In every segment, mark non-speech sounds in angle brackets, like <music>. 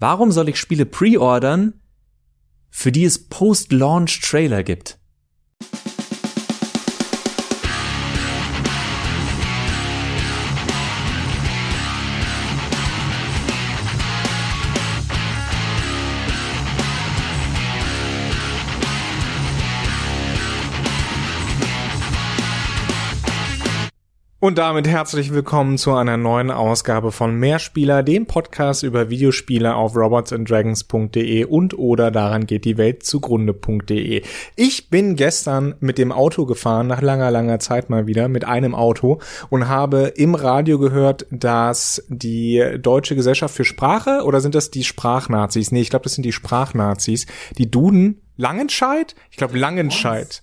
Warum soll ich Spiele pre-ordern, für die es Post-Launch-Trailer gibt? Und damit herzlich willkommen zu einer neuen Ausgabe von Mehrspieler, dem Podcast über Videospiele auf robotsanddragons.de und oder daran geht die Welt zugrunde.de. Ich bin gestern mit dem Auto gefahren, nach langer, langer Zeit mal wieder, mit einem Auto und habe im Radio gehört, dass die Deutsche Gesellschaft für Sprache oder sind das die Sprachnazis? Nee, ich glaube, das sind die Sprachnazis. Die Duden Langenscheid? Ich glaube Langenscheid.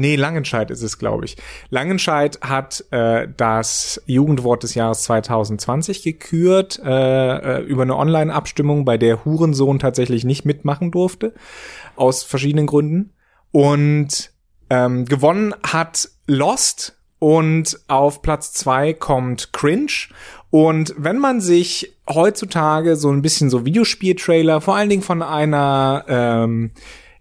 Nee, Langenscheid ist es, glaube ich. Langenscheid hat äh, das Jugendwort des Jahres 2020 gekürt äh, äh, über eine Online-Abstimmung, bei der Hurensohn tatsächlich nicht mitmachen durfte, aus verschiedenen Gründen. Und ähm, gewonnen hat Lost und auf Platz zwei kommt Cringe. Und wenn man sich heutzutage so ein bisschen so Videospieltrailer, vor allen Dingen von einer, ähm,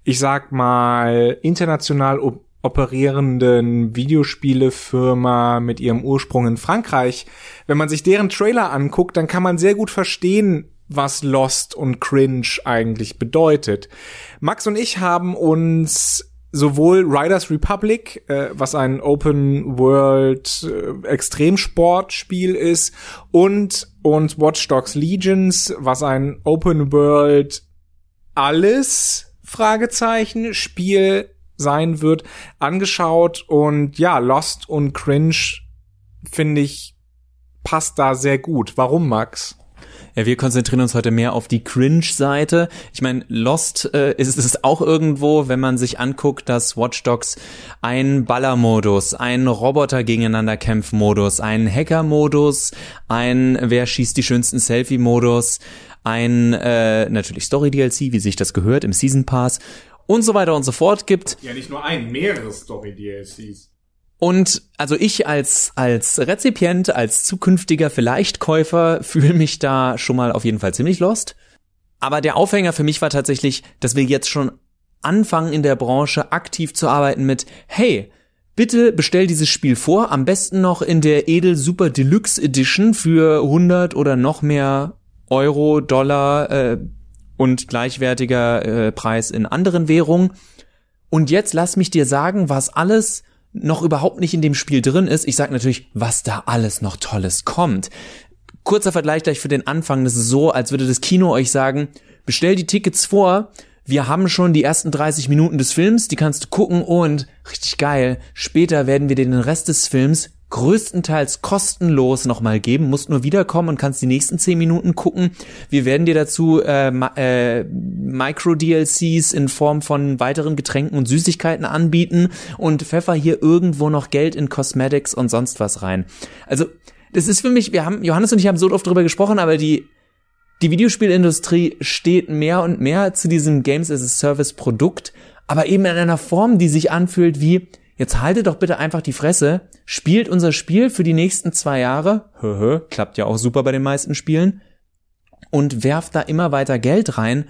ich sag mal, international operierenden Videospielefirma mit ihrem Ursprung in Frankreich, wenn man sich deren Trailer anguckt, dann kann man sehr gut verstehen, was Lost und Cringe eigentlich bedeutet. Max und ich haben uns sowohl Riders Republic, äh, was ein Open World äh, Extremsportspiel ist, und und Watch Dogs Legions, was ein Open World alles Fragezeichen Spiel sein wird, angeschaut und ja, Lost und Cringe finde ich passt da sehr gut. Warum, Max? Ja, wir konzentrieren uns heute mehr auf die Cringe-Seite. Ich meine, Lost äh, ist es auch irgendwo, wenn man sich anguckt, dass Watch Dogs ein Ballermodus, ein Roboter gegeneinander kämpfen Modus, ein Hacker-Modus, ein Wer schießt die schönsten Selfie-Modus, ein äh, natürlich Story-DLC, wie sich das gehört, im Season Pass und so weiter und so fort gibt. Ja, nicht nur ein, mehrere Story-DLCs. Und also ich als, als Rezipient, als zukünftiger vielleicht Käufer fühle mich da schon mal auf jeden Fall ziemlich lost. Aber der Aufhänger für mich war tatsächlich, dass wir jetzt schon anfangen in der Branche aktiv zu arbeiten mit, hey, bitte bestell dieses Spiel vor, am besten noch in der Edel Super Deluxe Edition für 100 oder noch mehr Euro, Dollar, äh, und gleichwertiger äh, Preis in anderen Währungen. Und jetzt lass mich dir sagen, was alles noch überhaupt nicht in dem Spiel drin ist. Ich sag natürlich, was da alles noch Tolles kommt. Kurzer Vergleich gleich für den Anfang. Das ist so, als würde das Kino euch sagen, bestell die Tickets vor. Wir haben schon die ersten 30 Minuten des Films, die kannst du gucken und richtig geil. Später werden wir dir den Rest des Films größtenteils kostenlos nochmal geben, musst nur wiederkommen und kannst die nächsten zehn Minuten gucken. Wir werden dir dazu äh, äh, Micro-DLCs in Form von weiteren Getränken und Süßigkeiten anbieten und pfeffer hier irgendwo noch Geld in Cosmetics und sonst was rein. Also, das ist für mich, wir haben, Johannes und ich haben so oft drüber gesprochen, aber die, die Videospielindustrie steht mehr und mehr zu diesem Games as a Service Produkt, aber eben in einer Form, die sich anfühlt wie, jetzt haltet doch bitte einfach die Fresse, spielt unser Spiel für die nächsten zwei Jahre, höhö, klappt ja auch super bei den meisten Spielen, und werft da immer weiter Geld rein.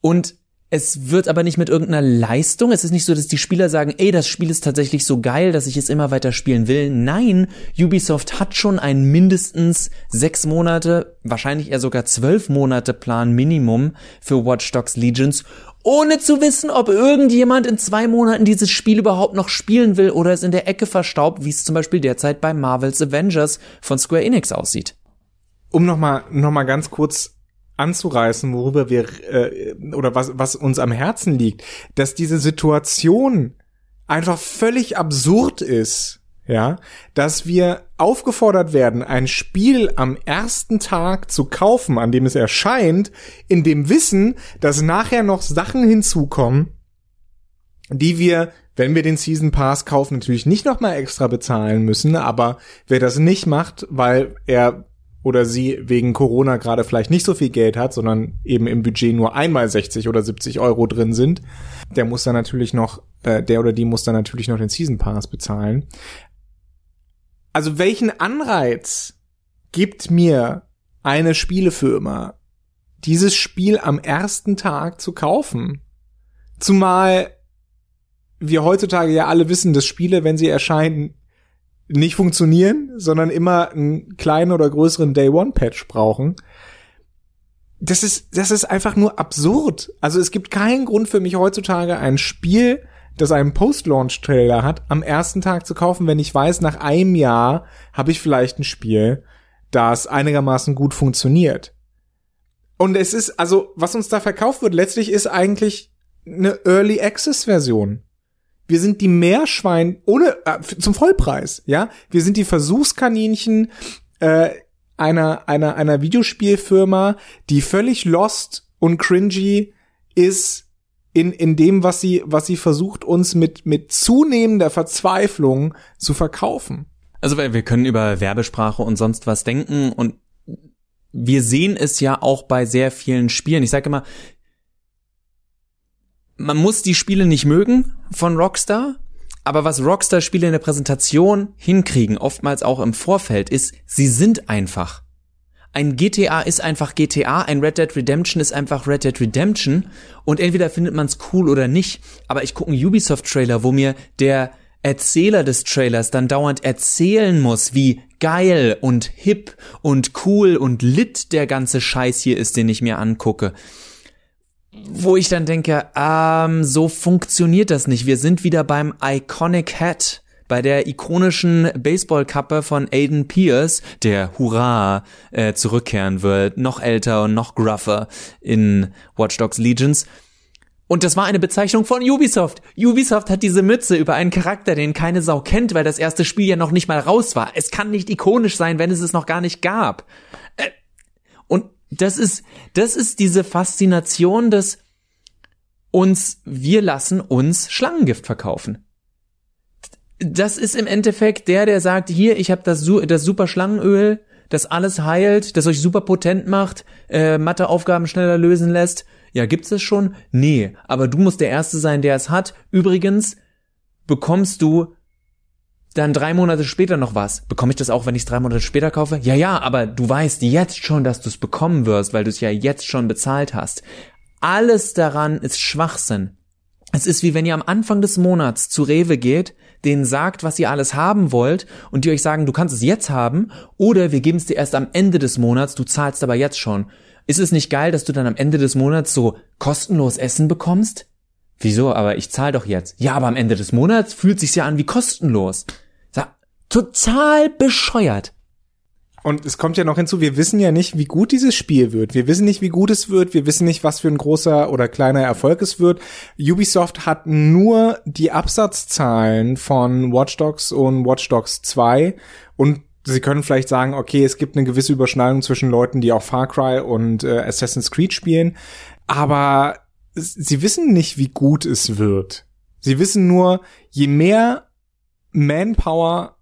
Und es wird aber nicht mit irgendeiner Leistung. Es ist nicht so, dass die Spieler sagen, ey, das Spiel ist tatsächlich so geil, dass ich es immer weiter spielen will. Nein, Ubisoft hat schon einen mindestens sechs Monate, wahrscheinlich eher sogar zwölf Monate Plan Minimum für Watch Dogs Legions ohne zu wissen, ob irgendjemand in zwei Monaten dieses Spiel überhaupt noch spielen will oder es in der Ecke verstaubt, wie es zum Beispiel derzeit bei Marvel's Avengers von Square Enix aussieht. Um nochmal noch mal ganz kurz anzureißen, worüber wir äh, oder was, was uns am Herzen liegt, dass diese Situation einfach völlig absurd ist ja, dass wir aufgefordert werden, ein Spiel am ersten Tag zu kaufen, an dem es erscheint, in dem Wissen, dass nachher noch Sachen hinzukommen, die wir, wenn wir den Season Pass kaufen, natürlich nicht nochmal extra bezahlen müssen, aber wer das nicht macht, weil er oder sie wegen Corona gerade vielleicht nicht so viel Geld hat, sondern eben im Budget nur einmal 60 oder 70 Euro drin sind, der muss dann natürlich noch, äh, der oder die muss dann natürlich noch den Season Pass bezahlen also welchen Anreiz gibt mir eine Spielefirma, dieses Spiel am ersten Tag zu kaufen. Zumal wir heutzutage ja alle wissen, dass Spiele, wenn sie erscheinen, nicht funktionieren, sondern immer einen kleinen oder größeren Day-One-Patch brauchen. Das ist, das ist einfach nur absurd. Also es gibt keinen Grund für mich heutzutage ein Spiel, das einen Post-Launch-Trailer hat, am ersten Tag zu kaufen, wenn ich weiß, nach einem Jahr habe ich vielleicht ein Spiel, das einigermaßen gut funktioniert. Und es ist, also, was uns da verkauft wird, letztlich ist eigentlich eine Early Access Version. Wir sind die Meerschwein ohne äh, zum Vollpreis, ja. Wir sind die Versuchskaninchen äh, einer einer einer Videospielfirma, die völlig lost und cringy ist in in dem, was sie was sie versucht uns mit mit zunehmender Verzweiflung zu verkaufen. Also weil wir können über Werbesprache und sonst was denken und wir sehen es ja auch bei sehr vielen Spielen. Ich sage immer, man muss die Spiele nicht mögen von Rockstar, aber was Rockstar-Spiele in der Präsentation hinkriegen, oftmals auch im Vorfeld, ist, sie sind einfach. Ein GTA ist einfach GTA, ein Red Dead Redemption ist einfach Red Dead Redemption. Und entweder findet man es cool oder nicht, aber ich gucke einen Ubisoft-Trailer, wo mir der Erzähler des Trailers dann dauernd erzählen muss, wie geil und hip und cool und lit der ganze Scheiß hier ist, den ich mir angucke. Wo ich dann denke, ähm, so funktioniert das nicht. Wir sind wieder beim Iconic Hat, bei der ikonischen Baseballkappe von Aiden Pierce, der Hurra äh, zurückkehren wird, noch älter und noch gruffer in Watch Dogs Legions. Und das war eine Bezeichnung von Ubisoft. Ubisoft hat diese Mütze über einen Charakter, den keine Sau kennt, weil das erste Spiel ja noch nicht mal raus war. Es kann nicht ikonisch sein, wenn es es noch gar nicht gab. Äh, und das ist, das ist diese Faszination des uns, wir lassen uns Schlangengift verkaufen. Das ist im Endeffekt der, der sagt, hier, ich habe das, das super Schlangenöl, das alles heilt, das euch super potent macht, äh, Matheaufgaben schneller lösen lässt. Ja, gibt's das schon? Nee, aber du musst der Erste sein, der es hat. Übrigens bekommst du dann drei Monate später noch was. Bekomme ich das auch, wenn ich es drei Monate später kaufe? Ja, ja, aber du weißt jetzt schon, dass du es bekommen wirst, weil du es ja jetzt schon bezahlt hast. Alles daran ist Schwachsinn. Es ist wie wenn ihr am Anfang des Monats zu Rewe geht, denen sagt, was ihr alles haben wollt und die euch sagen, du kannst es jetzt haben oder wir geben es dir erst am Ende des Monats, du zahlst aber jetzt schon. Ist es nicht geil, dass du dann am Ende des Monats so kostenlos Essen bekommst? Wieso? Aber ich zahle doch jetzt. Ja, aber am Ende des Monats fühlt sich's ja an wie kostenlos. Total bescheuert. Und es kommt ja noch hinzu, wir wissen ja nicht, wie gut dieses Spiel wird. Wir wissen nicht, wie gut es wird. Wir wissen nicht, was für ein großer oder kleiner Erfolg es wird. Ubisoft hat nur die Absatzzahlen von Watch Dogs und Watch Dogs 2 und Sie können vielleicht sagen, okay, es gibt eine gewisse Überschneidung zwischen Leuten, die auch Far Cry und äh, Assassin's Creed spielen, aber sie wissen nicht, wie gut es wird. Sie wissen nur, je mehr Manpower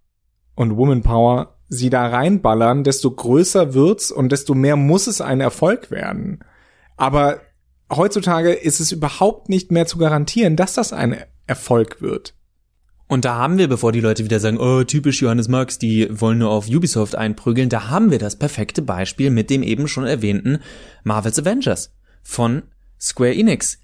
und Womanpower sie da reinballern, desto größer wird's und desto mehr muss es ein Erfolg werden. Aber heutzutage ist es überhaupt nicht mehr zu garantieren, dass das ein Erfolg wird. Und da haben wir, bevor die Leute wieder sagen, oh, typisch Johannes Marx, die wollen nur auf Ubisoft einprügeln, da haben wir das perfekte Beispiel mit dem eben schon erwähnten Marvel's Avengers von Square Enix.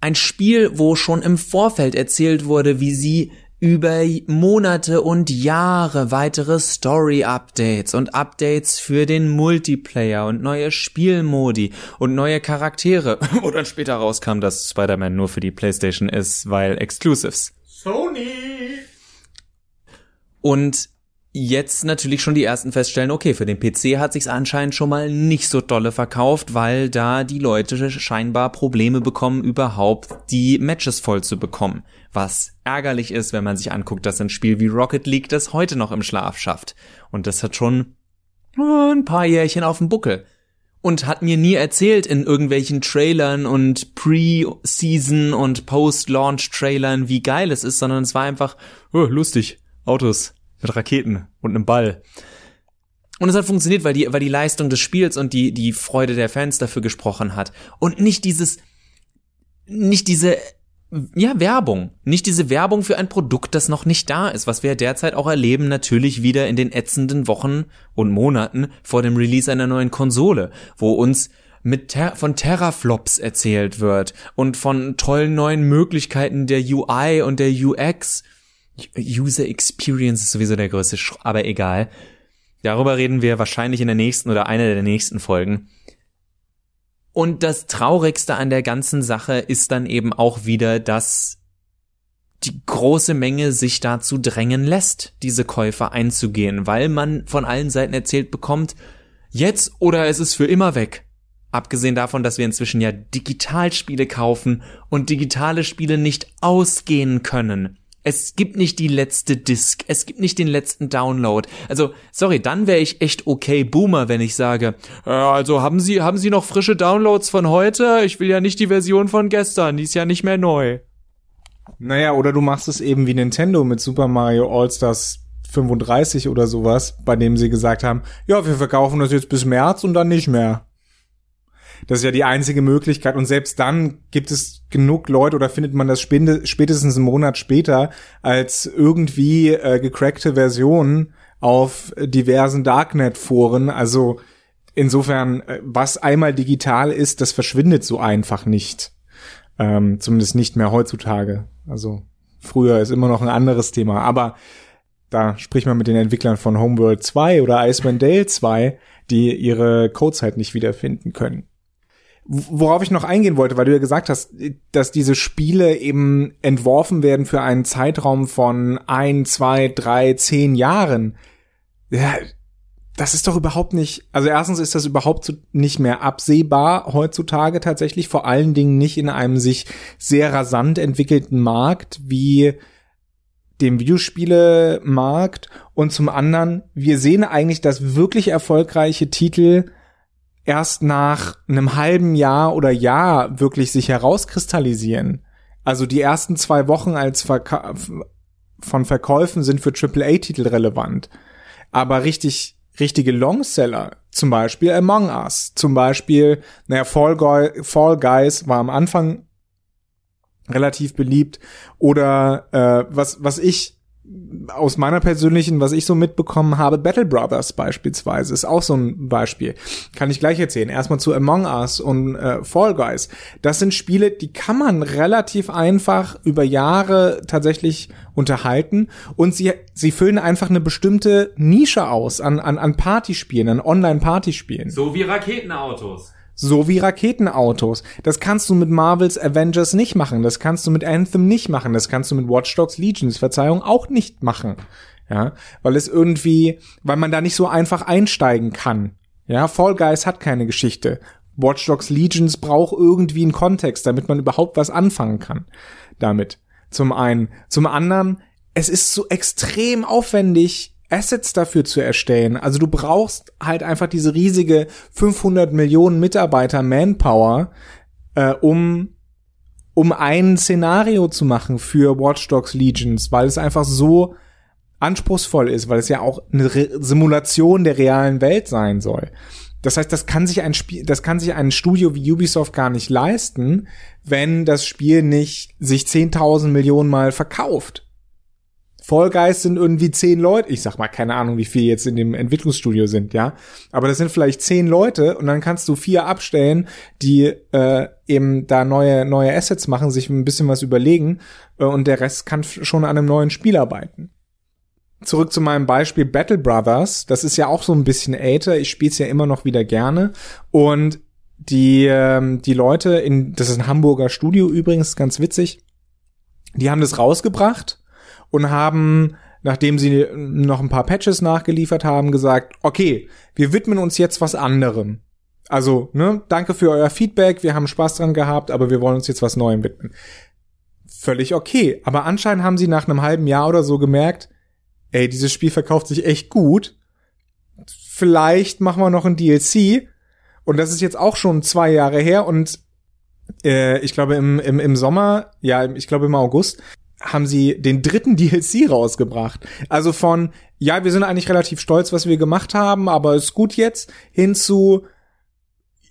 Ein Spiel, wo schon im Vorfeld erzählt wurde, wie sie über Monate und Jahre weitere Story-Updates und Updates für den Multiplayer und neue Spielmodi und neue Charaktere. <laughs> Wo dann später rauskam, dass Spider-Man nur für die PlayStation ist, weil Exclusives. Sony! Und jetzt natürlich schon die ersten feststellen, okay, für den PC hat sich's anscheinend schon mal nicht so dolle verkauft, weil da die Leute scheinbar Probleme bekommen, überhaupt die Matches voll zu bekommen. Was ärgerlich ist, wenn man sich anguckt, dass ein Spiel wie Rocket League das heute noch im Schlaf schafft. Und das hat schon ein paar Jährchen auf dem Buckel. Und hat mir nie erzählt in irgendwelchen Trailern und Pre-Season und Post-Launch-Trailern, wie geil es ist, sondern es war einfach, oh, lustig, Autos, mit Raketen und einem Ball. Und es hat funktioniert, weil die, weil die Leistung des Spiels und die, die Freude der Fans dafür gesprochen hat. Und nicht dieses, nicht diese, ja, Werbung. Nicht diese Werbung für ein Produkt, das noch nicht da ist, was wir derzeit auch erleben, natürlich wieder in den ätzenden Wochen und Monaten vor dem Release einer neuen Konsole, wo uns mit ter von Terraflops erzählt wird und von tollen neuen Möglichkeiten der UI und der UX. User Experience ist sowieso der größte Sch aber egal. Darüber reden wir wahrscheinlich in der nächsten oder einer der nächsten Folgen. Und das Traurigste an der ganzen Sache ist dann eben auch wieder, dass die große Menge sich dazu drängen lässt, diese Käufer einzugehen, weil man von allen Seiten erzählt bekommt, jetzt oder es ist für immer weg. Abgesehen davon, dass wir inzwischen ja Digitalspiele kaufen und digitale Spiele nicht ausgehen können. Es gibt nicht die letzte Disc, es gibt nicht den letzten Download. Also, sorry, dann wäre ich echt okay Boomer, wenn ich sage, äh, also haben Sie, haben Sie noch frische Downloads von heute? Ich will ja nicht die Version von gestern, die ist ja nicht mehr neu. Naja, oder du machst es eben wie Nintendo mit Super Mario All-Stars 35 oder sowas, bei dem sie gesagt haben, ja, wir verkaufen das jetzt bis März und dann nicht mehr. Das ist ja die einzige Möglichkeit. Und selbst dann gibt es genug Leute oder findet man das spätestens einen Monat später als irgendwie äh, gecrackte Version auf diversen Darknet-Foren. Also insofern, äh, was einmal digital ist, das verschwindet so einfach nicht. Ähm, zumindest nicht mehr heutzutage. Also früher ist immer noch ein anderes Thema. Aber da spricht man mit den Entwicklern von Homeworld 2 oder Iceman Dale 2, die ihre Codes halt nicht wiederfinden können. Worauf ich noch eingehen wollte, weil du ja gesagt hast, dass diese Spiele eben entworfen werden für einen Zeitraum von ein, zwei, drei, zehn Jahren. Ja, das ist doch überhaupt nicht, also erstens ist das überhaupt nicht mehr absehbar heutzutage tatsächlich, vor allen Dingen nicht in einem sich sehr rasant entwickelten Markt wie dem Videospielemarkt und zum anderen, wir sehen eigentlich, dass wirklich erfolgreiche Titel erst nach einem halben Jahr oder Jahr wirklich sich herauskristallisieren. Also die ersten zwei Wochen als Verka von Verkäufen sind für AAA-Titel relevant. Aber richtig, richtige Longseller, zum Beispiel Among Us, zum Beispiel, naja, Fall, Guy, Fall Guys war am Anfang relativ beliebt oder äh, was, was ich aus meiner persönlichen, was ich so mitbekommen habe, Battle Brothers beispielsweise ist auch so ein Beispiel. Kann ich gleich erzählen. Erstmal zu Among Us und äh, Fall Guys. Das sind Spiele, die kann man relativ einfach über Jahre tatsächlich unterhalten und sie, sie füllen einfach eine bestimmte Nische aus an, an, an Partyspielen, an Online-Partyspielen. So wie Raketenautos. So wie Raketenautos. Das kannst du mit Marvels Avengers nicht machen. Das kannst du mit Anthem nicht machen. Das kannst du mit Watch Dogs Legions, Verzeihung, auch nicht machen. Ja, weil es irgendwie, weil man da nicht so einfach einsteigen kann. Ja, Fall Guys hat keine Geschichte. Watch Dogs Legions braucht irgendwie einen Kontext, damit man überhaupt was anfangen kann damit. Zum einen. Zum anderen, es ist so extrem aufwendig, Assets dafür zu erstellen. Also du brauchst halt einfach diese riesige 500 Millionen Mitarbeiter Manpower, äh, um um ein Szenario zu machen für Watch Dogs Legions, weil es einfach so anspruchsvoll ist, weil es ja auch eine Re Simulation der realen Welt sein soll. Das heißt, das kann sich ein Spiel, das kann sich ein Studio wie Ubisoft gar nicht leisten, wenn das Spiel nicht sich 10.000 Millionen Mal verkauft. Fall sind irgendwie zehn Leute. Ich sag mal, keine Ahnung, wie viel jetzt in dem Entwicklungsstudio sind, ja. Aber das sind vielleicht zehn Leute und dann kannst du vier abstellen, die äh, eben da neue, neue Assets machen, sich ein bisschen was überlegen äh, und der Rest kann schon an einem neuen Spiel arbeiten. Zurück zu meinem Beispiel Battle Brothers. Das ist ja auch so ein bisschen älter. Ich spiele es ja immer noch wieder gerne. Und die, ähm, die Leute in, das ist ein Hamburger Studio übrigens, ganz witzig, die haben das rausgebracht und haben, nachdem sie noch ein paar Patches nachgeliefert haben, gesagt, okay, wir widmen uns jetzt was anderem. Also, ne, danke für euer Feedback, wir haben Spaß dran gehabt, aber wir wollen uns jetzt was Neuem widmen. Völlig okay. Aber anscheinend haben sie nach einem halben Jahr oder so gemerkt, ey, dieses Spiel verkauft sich echt gut. Vielleicht machen wir noch ein DLC. Und das ist jetzt auch schon zwei Jahre her und äh, ich glaube im, im, im Sommer, ja, ich glaube im August, haben sie den dritten DLC rausgebracht. Also von, ja, wir sind eigentlich relativ stolz, was wir gemacht haben, aber ist gut jetzt, hin zu,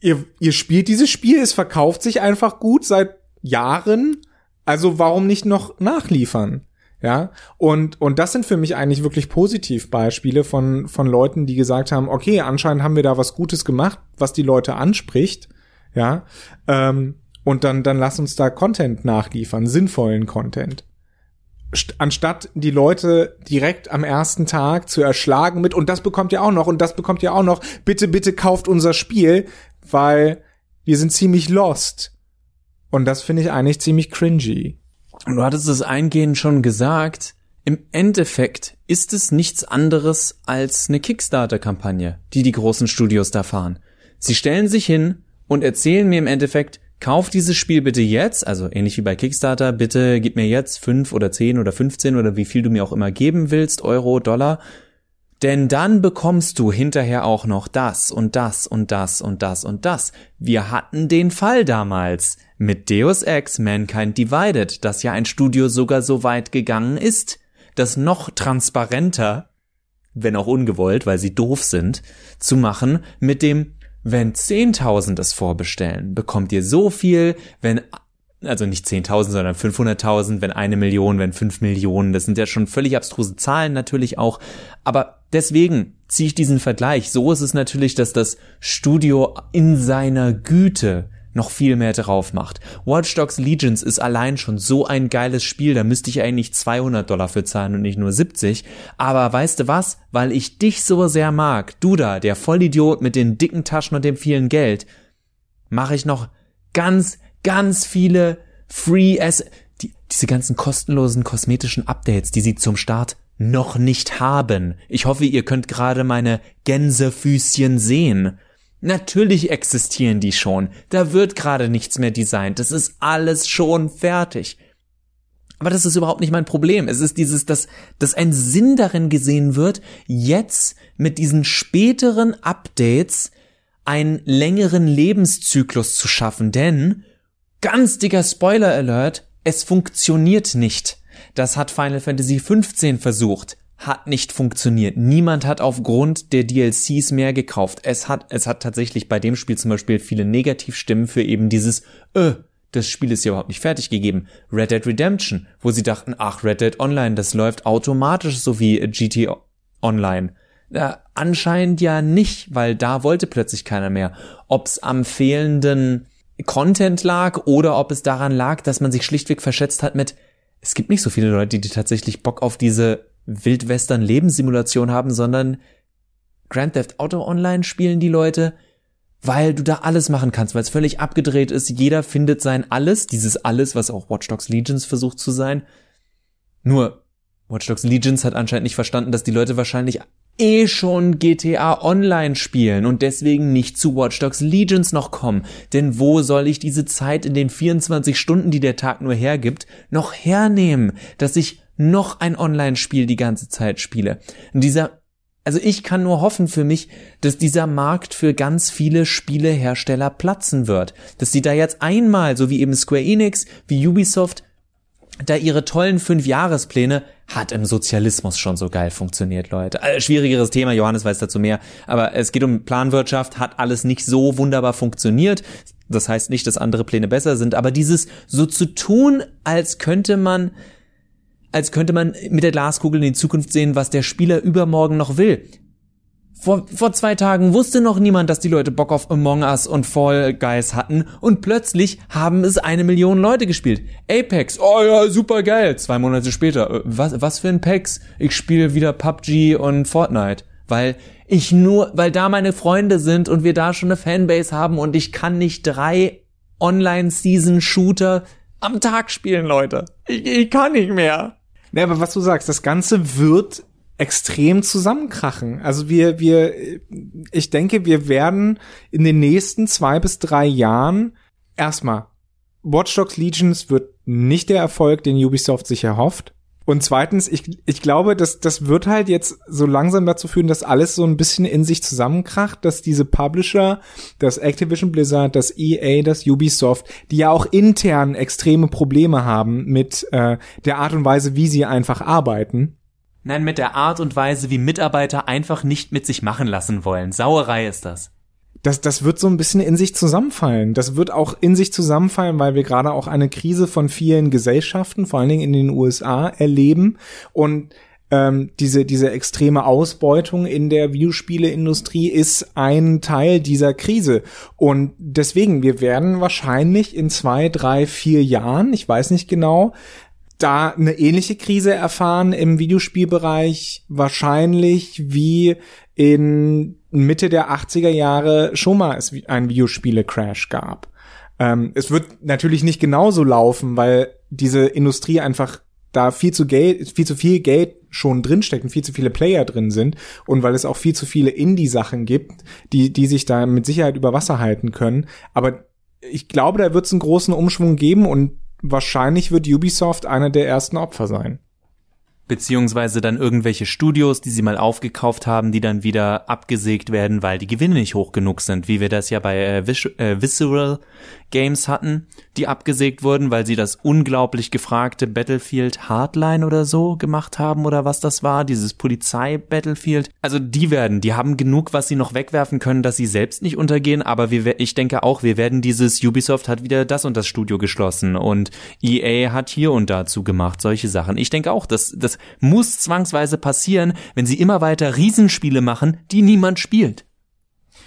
ihr, ihr spielt dieses Spiel, es verkauft sich einfach gut seit Jahren, also warum nicht noch nachliefern? Ja, und, und das sind für mich eigentlich wirklich Positivbeispiele von, von Leuten, die gesagt haben, okay, anscheinend haben wir da was Gutes gemacht, was die Leute anspricht. Ja. Ähm, und dann, dann lass uns da Content nachliefern, sinnvollen Content. St anstatt die Leute direkt am ersten Tag zu erschlagen mit, und das bekommt ihr auch noch, und das bekommt ihr auch noch, bitte, bitte kauft unser Spiel, weil wir sind ziemlich lost. Und das finde ich eigentlich ziemlich cringy. Und du hattest es eingehend schon gesagt, im Endeffekt ist es nichts anderes als eine Kickstarter-Kampagne, die die großen Studios da fahren. Sie stellen sich hin und erzählen mir im Endeffekt, kauf dieses Spiel bitte jetzt, also ähnlich wie bei Kickstarter, bitte gib mir jetzt fünf oder zehn oder 15 oder wie viel du mir auch immer geben willst, Euro, Dollar, denn dann bekommst du hinterher auch noch das und das und das und das und das. Wir hatten den Fall damals mit Deus Ex Mankind Divided, dass ja ein Studio sogar so weit gegangen ist, das noch transparenter, wenn auch ungewollt, weil sie doof sind, zu machen mit dem, wenn 10.000 es vorbestellen, bekommt ihr so viel, wenn also nicht 10.000, sondern 500.000, wenn eine Million, wenn fünf Millionen. Das sind ja schon völlig abstruse Zahlen natürlich auch. Aber deswegen ziehe ich diesen Vergleich. So ist es natürlich, dass das Studio in seiner Güte noch viel mehr drauf macht. Watch Dogs Legions ist allein schon so ein geiles Spiel, da müsste ich eigentlich 200 Dollar für zahlen und nicht nur 70. Aber weißt du was? Weil ich dich so sehr mag, du da, der Vollidiot mit den dicken Taschen und dem vielen Geld, mache ich noch ganz, ganz viele Free S, die, diese ganzen kostenlosen kosmetischen Updates, die sie zum Start noch nicht haben. Ich hoffe, ihr könnt gerade meine Gänsefüßchen sehen. Natürlich existieren die schon. Da wird gerade nichts mehr designt. Das ist alles schon fertig. Aber das ist überhaupt nicht mein Problem. Es ist dieses, dass, dass ein Sinn darin gesehen wird, jetzt mit diesen späteren Updates einen längeren Lebenszyklus zu schaffen. Denn, ganz dicker Spoiler Alert, es funktioniert nicht. Das hat Final Fantasy XV versucht hat nicht funktioniert. Niemand hat aufgrund der DLCs mehr gekauft. Es hat, es hat tatsächlich bei dem Spiel zum Beispiel viele Negativstimmen für eben dieses, äh, das Spiel ist ja überhaupt nicht fertig gegeben. Red Dead Redemption, wo sie dachten, ach, Red Dead Online, das läuft automatisch so wie GT Online. Äh, anscheinend ja nicht, weil da wollte plötzlich keiner mehr. Ob's am fehlenden Content lag oder ob es daran lag, dass man sich schlichtweg verschätzt hat mit, es gibt nicht so viele Leute, die tatsächlich Bock auf diese Wildwestern Lebenssimulation haben, sondern Grand Theft Auto Online spielen die Leute, weil du da alles machen kannst, weil es völlig abgedreht ist. Jeder findet sein Alles, dieses Alles, was auch Watch Dogs Legions versucht zu sein. Nur Watch Dogs Legions hat anscheinend nicht verstanden, dass die Leute wahrscheinlich eh schon GTA Online spielen und deswegen nicht zu Watch Dogs Legions noch kommen. Denn wo soll ich diese Zeit in den 24 Stunden, die der Tag nur hergibt, noch hernehmen, dass ich noch ein Online-Spiel die ganze Zeit spiele. Und dieser, also ich kann nur hoffen für mich, dass dieser Markt für ganz viele Spielehersteller platzen wird. Dass sie da jetzt einmal, so wie eben Square Enix, wie Ubisoft, da ihre tollen Fünf-Jahrespläne hat im Sozialismus schon so geil funktioniert, Leute. Also, schwierigeres Thema, Johannes weiß dazu mehr. Aber es geht um Planwirtschaft, hat alles nicht so wunderbar funktioniert. Das heißt nicht, dass andere Pläne besser sind, aber dieses so zu tun, als könnte man als könnte man mit der Glaskugel in die Zukunft sehen, was der Spieler übermorgen noch will. Vor, vor zwei Tagen wusste noch niemand, dass die Leute Bock auf Among Us und Fall Guys hatten und plötzlich haben es eine Million Leute gespielt. Apex, oh ja, super geil. Zwei Monate später, äh, was, was für ein Pex? Ich spiele wieder PUBG und Fortnite, weil ich nur, weil da meine Freunde sind und wir da schon eine Fanbase haben und ich kann nicht drei Online-Season-Shooter am Tag spielen, Leute. Ich, ich kann nicht mehr. Ja, aber was du sagst, das Ganze wird extrem zusammenkrachen. Also wir, wir, ich denke, wir werden in den nächsten zwei bis drei Jahren erstmal Watch Dogs Legions wird nicht der Erfolg, den Ubisoft sich erhofft. Und zweitens, ich, ich glaube, dass das wird halt jetzt so langsam dazu führen, dass alles so ein bisschen in sich zusammenkracht, dass diese Publisher, das Activision Blizzard, das EA, das Ubisoft, die ja auch intern extreme Probleme haben mit äh, der Art und Weise, wie sie einfach arbeiten. Nein, mit der Art und Weise, wie Mitarbeiter einfach nicht mit sich machen lassen wollen. Sauerei ist das das, das wird so ein bisschen in sich zusammenfallen. Das wird auch in sich zusammenfallen, weil wir gerade auch eine Krise von vielen Gesellschaften, vor allen Dingen in den USA, erleben. Und ähm, diese, diese extreme Ausbeutung in der Videospieleindustrie ist ein Teil dieser Krise. Und deswegen, wir werden wahrscheinlich in zwei, drei, vier Jahren, ich weiß nicht genau, da eine ähnliche Krise erfahren im Videospielbereich, wahrscheinlich wie in Mitte der 80er Jahre schon mal es ein Videospiele-Crash gab. Ähm, es wird natürlich nicht genauso laufen, weil diese Industrie einfach da viel zu Geld, viel zu viel Geld schon drinsteckt und viel zu viele Player drin sind und weil es auch viel zu viele Indie-Sachen gibt, die, die sich da mit Sicherheit über Wasser halten können. Aber ich glaube, da wird es einen großen Umschwung geben und wahrscheinlich wird Ubisoft einer der ersten Opfer sein beziehungsweise dann irgendwelche Studios, die sie mal aufgekauft haben, die dann wieder abgesägt werden, weil die Gewinne nicht hoch genug sind, wie wir das ja bei äh, äh, Visceral Games hatten, die abgesägt wurden, weil sie das unglaublich gefragte Battlefield Hardline oder so gemacht haben oder was das war, dieses Polizei Battlefield. Also die werden, die haben genug, was sie noch wegwerfen können, dass sie selbst nicht untergehen, aber wir, ich denke auch, wir werden dieses Ubisoft hat wieder das und das Studio geschlossen und EA hat hier und da zugemacht, solche Sachen. Ich denke auch, dass das muss zwangsweise passieren, wenn sie immer weiter Riesenspiele machen, die niemand spielt.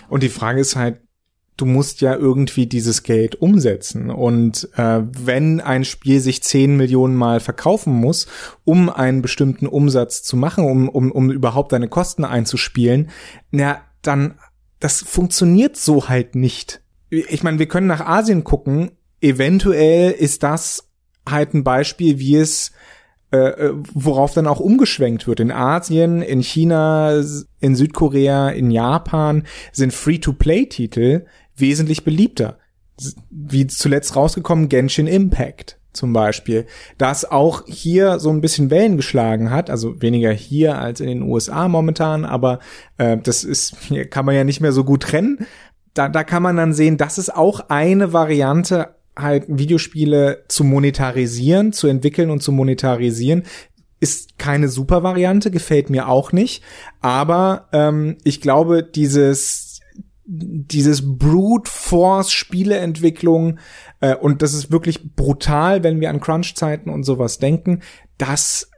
Und die Frage ist halt, du musst ja irgendwie dieses Geld umsetzen. Und äh, wenn ein Spiel sich zehn Millionen Mal verkaufen muss, um einen bestimmten Umsatz zu machen, um, um, um überhaupt deine Kosten einzuspielen, na, dann, das funktioniert so halt nicht. Ich meine, wir können nach Asien gucken. Eventuell ist das halt ein Beispiel, wie es äh, äh, worauf dann auch umgeschwenkt wird. In Asien, in China, in Südkorea, in Japan sind Free-to-Play-Titel wesentlich beliebter. Wie zuletzt rausgekommen Genshin Impact zum Beispiel, das auch hier so ein bisschen Wellen geschlagen hat, also weniger hier als in den USA momentan, aber äh, das ist, kann man ja nicht mehr so gut trennen. Da, da kann man dann sehen, das ist auch eine Variante halt Videospiele zu monetarisieren, zu entwickeln und zu monetarisieren, ist keine super Variante, gefällt mir auch nicht. Aber ähm, ich glaube, dieses dieses Brute Force Spieleentwicklung äh, und das ist wirklich brutal, wenn wir an Crunch-Zeiten und sowas denken. Das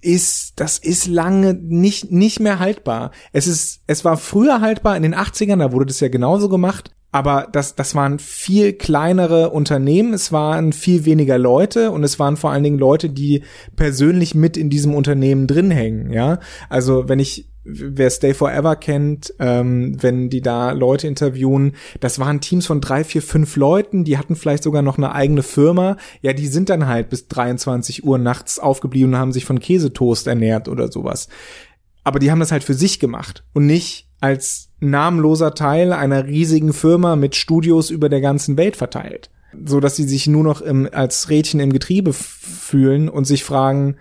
ist, das ist lange nicht, nicht mehr haltbar. Es ist, es war früher haltbar in den 80ern, da wurde das ja genauso gemacht aber das, das waren viel kleinere Unternehmen, es waren viel weniger Leute und es waren vor allen Dingen Leute, die persönlich mit in diesem Unternehmen drin hängen, ja. Also wenn ich wer Stay Forever kennt, ähm, wenn die da Leute interviewen, das waren Teams von drei, vier, fünf Leuten, die hatten vielleicht sogar noch eine eigene Firma. Ja, die sind dann halt bis 23 Uhr nachts aufgeblieben und haben sich von Käsetoast ernährt oder sowas. Aber die haben das halt für sich gemacht und nicht als namenloser Teil einer riesigen Firma mit Studios über der ganzen Welt verteilt, so dass sie sich nur noch im, als Rädchen im Getriebe fühlen und sich fragen,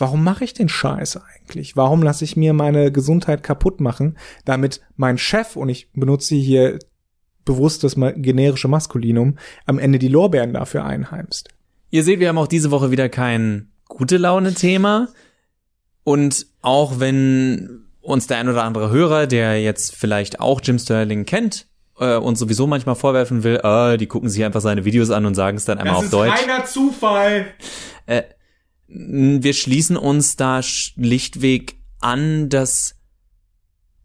warum mache ich den Scheiß eigentlich? Warum lasse ich mir meine Gesundheit kaputt machen, damit mein Chef und ich benutze hier bewusst das generische Maskulinum am Ende die Lorbeeren dafür einheimst. Ihr seht, wir haben auch diese Woche wieder kein gute Laune Thema und auch wenn uns der ein oder andere Hörer, der jetzt vielleicht auch Jim Sterling kennt, äh, und sowieso manchmal vorwerfen will, äh, die gucken sich einfach seine Videos an und sagen es dann einmal das auf Deutsch. Das ist reiner Zufall. Äh, wir schließen uns da schlichtweg an, dass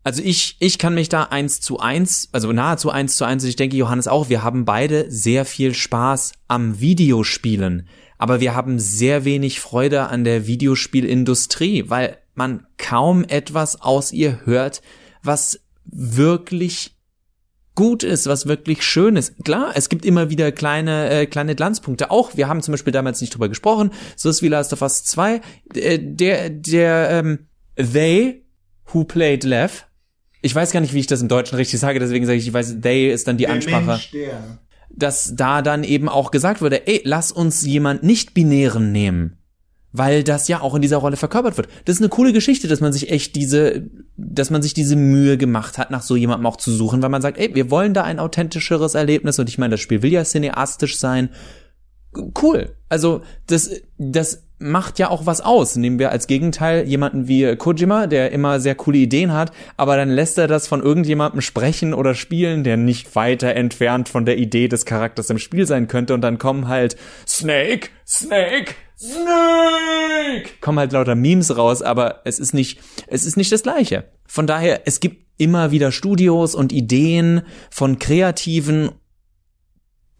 also ich, ich kann mich da eins zu eins, also nahezu eins zu eins, ich denke Johannes auch, wir haben beide sehr viel Spaß am Videospielen, aber wir haben sehr wenig Freude an der Videospielindustrie, weil man kaum etwas aus ihr hört, was wirklich gut ist, was wirklich schön ist. Klar, es gibt immer wieder kleine äh, kleine Glanzpunkte. Auch wir haben zum Beispiel damals nicht drüber gesprochen. So ist wie Last of Us 2. Der der, der ähm, They Who Played Lev. Ich weiß gar nicht, wie ich das im Deutschen richtig sage. Deswegen sage ich, ich weiß, They ist dann die der Ansprache. Mensch, der. Dass da dann eben auch gesagt wurde, ey, lass uns jemand nicht binären nehmen weil das ja auch in dieser Rolle verkörpert wird. Das ist eine coole Geschichte, dass man sich echt diese, dass man sich diese Mühe gemacht hat, nach so jemandem auch zu suchen, weil man sagt, ey, wir wollen da ein authentischeres Erlebnis und ich meine, das Spiel will ja cineastisch sein. Cool. Also, das, das macht ja auch was aus. Nehmen wir als Gegenteil jemanden wie Kojima, der immer sehr coole Ideen hat, aber dann lässt er das von irgendjemandem sprechen oder spielen, der nicht weiter entfernt von der Idee des Charakters im Spiel sein könnte und dann kommen halt Snake, Snake, Snake, kommen halt lauter Memes raus, aber es ist nicht, es ist nicht das gleiche. Von daher, es gibt immer wieder Studios und Ideen von Kreativen,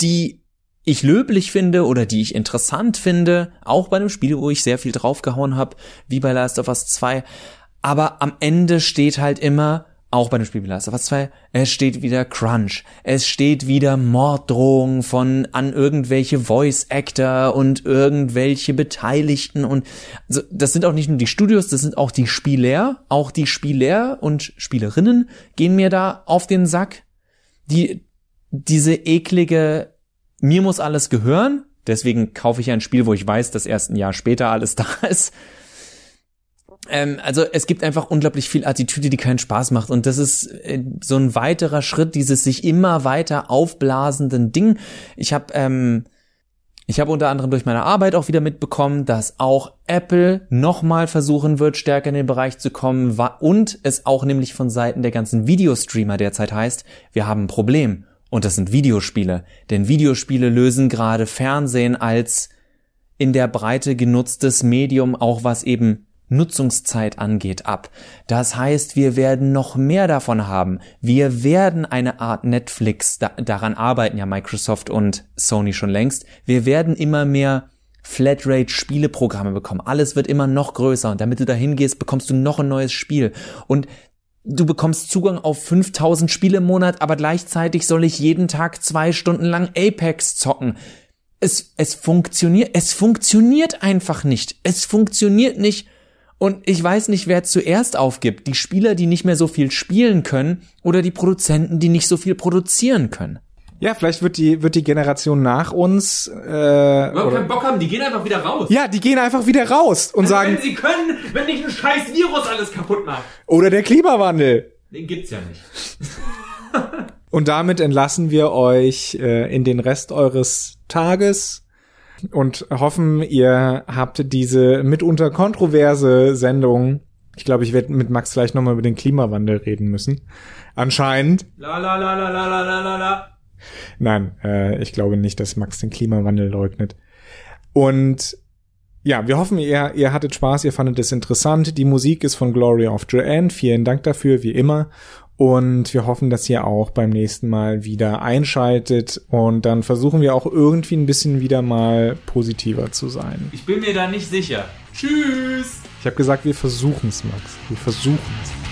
die ich löblich finde oder die ich interessant finde, auch bei einem Spiel, wo ich sehr viel draufgehauen habe, wie bei Last of Us 2. Aber am Ende steht halt immer, auch bei dem Spiel wie Last of Us 2, es steht wieder Crunch, es steht wieder Morddrohungen von an irgendwelche Voice Actor und irgendwelche Beteiligten und also das sind auch nicht nur die Studios, das sind auch die Spieler, auch die Spieler und Spielerinnen gehen mir da auf den Sack. Die diese eklige mir muss alles gehören, deswegen kaufe ich ein Spiel, wo ich weiß, dass erst ein Jahr später alles <laughs> da ist. Ähm, also es gibt einfach unglaublich viel Attitüde, die keinen Spaß macht. Und das ist äh, so ein weiterer Schritt dieses sich immer weiter aufblasenden Ding. Ich habe ähm, ich habe unter anderem durch meine Arbeit auch wieder mitbekommen, dass auch Apple nochmal versuchen wird, stärker in den Bereich zu kommen und es auch nämlich von Seiten der ganzen Videostreamer derzeit heißt, wir haben ein Problem und das sind Videospiele. Denn Videospiele lösen gerade Fernsehen als in der Breite genutztes Medium, auch was eben Nutzungszeit angeht, ab. Das heißt, wir werden noch mehr davon haben. Wir werden eine Art Netflix, da, daran arbeiten ja Microsoft und Sony schon längst. Wir werden immer mehr Flatrate-Spieleprogramme bekommen. Alles wird immer noch größer und damit du dahin gehst, bekommst du noch ein neues Spiel. Und du bekommst Zugang auf 5000 Spiele im Monat, aber gleichzeitig soll ich jeden Tag zwei Stunden lang Apex zocken. Es, es funktioniert, es funktioniert einfach nicht. Es funktioniert nicht. Und ich weiß nicht, wer zuerst aufgibt. Die Spieler, die nicht mehr so viel spielen können oder die Produzenten, die nicht so viel produzieren können. Ja, vielleicht wird die, wird die Generation nach uns. Äh, wir keinen Bock haben, die gehen einfach wieder raus. Ja, die gehen einfach wieder raus und also sagen. Wenn sie können, wenn nicht ein scheiß Virus alles kaputt macht. Oder der Klimawandel. Den gibt's ja nicht. <laughs> und damit entlassen wir euch äh, in den Rest eures Tages und hoffen, ihr habt diese mitunter kontroverse Sendung. Ich glaube, ich werde mit Max gleich nochmal über den Klimawandel reden müssen. Anscheinend. La la la la la la la la. Nein, äh, ich glaube nicht, dass Max den Klimawandel leugnet. Und ja, wir hoffen, ihr, ihr hattet Spaß, ihr fandet es interessant. Die Musik ist von Glory of Joanne. Vielen Dank dafür, wie immer. Und wir hoffen, dass ihr auch beim nächsten Mal wieder einschaltet. Und dann versuchen wir auch irgendwie ein bisschen wieder mal positiver zu sein. Ich bin mir da nicht sicher. Tschüss! Ich habe gesagt, wir versuchen es, Max. Wir versuchen es.